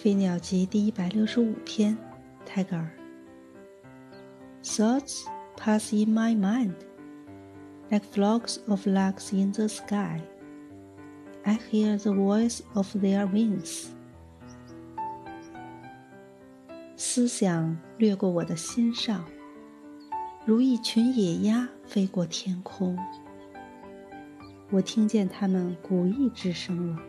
《飞鸟集》第一百六十五篇，泰戈尔。Thoughts pass in my mind, like flocks of larks in the sky. I hear the voice of their wings. 思想掠过我的心上，如一群野鸭飞过天空。我听见它们鼓翼之声了。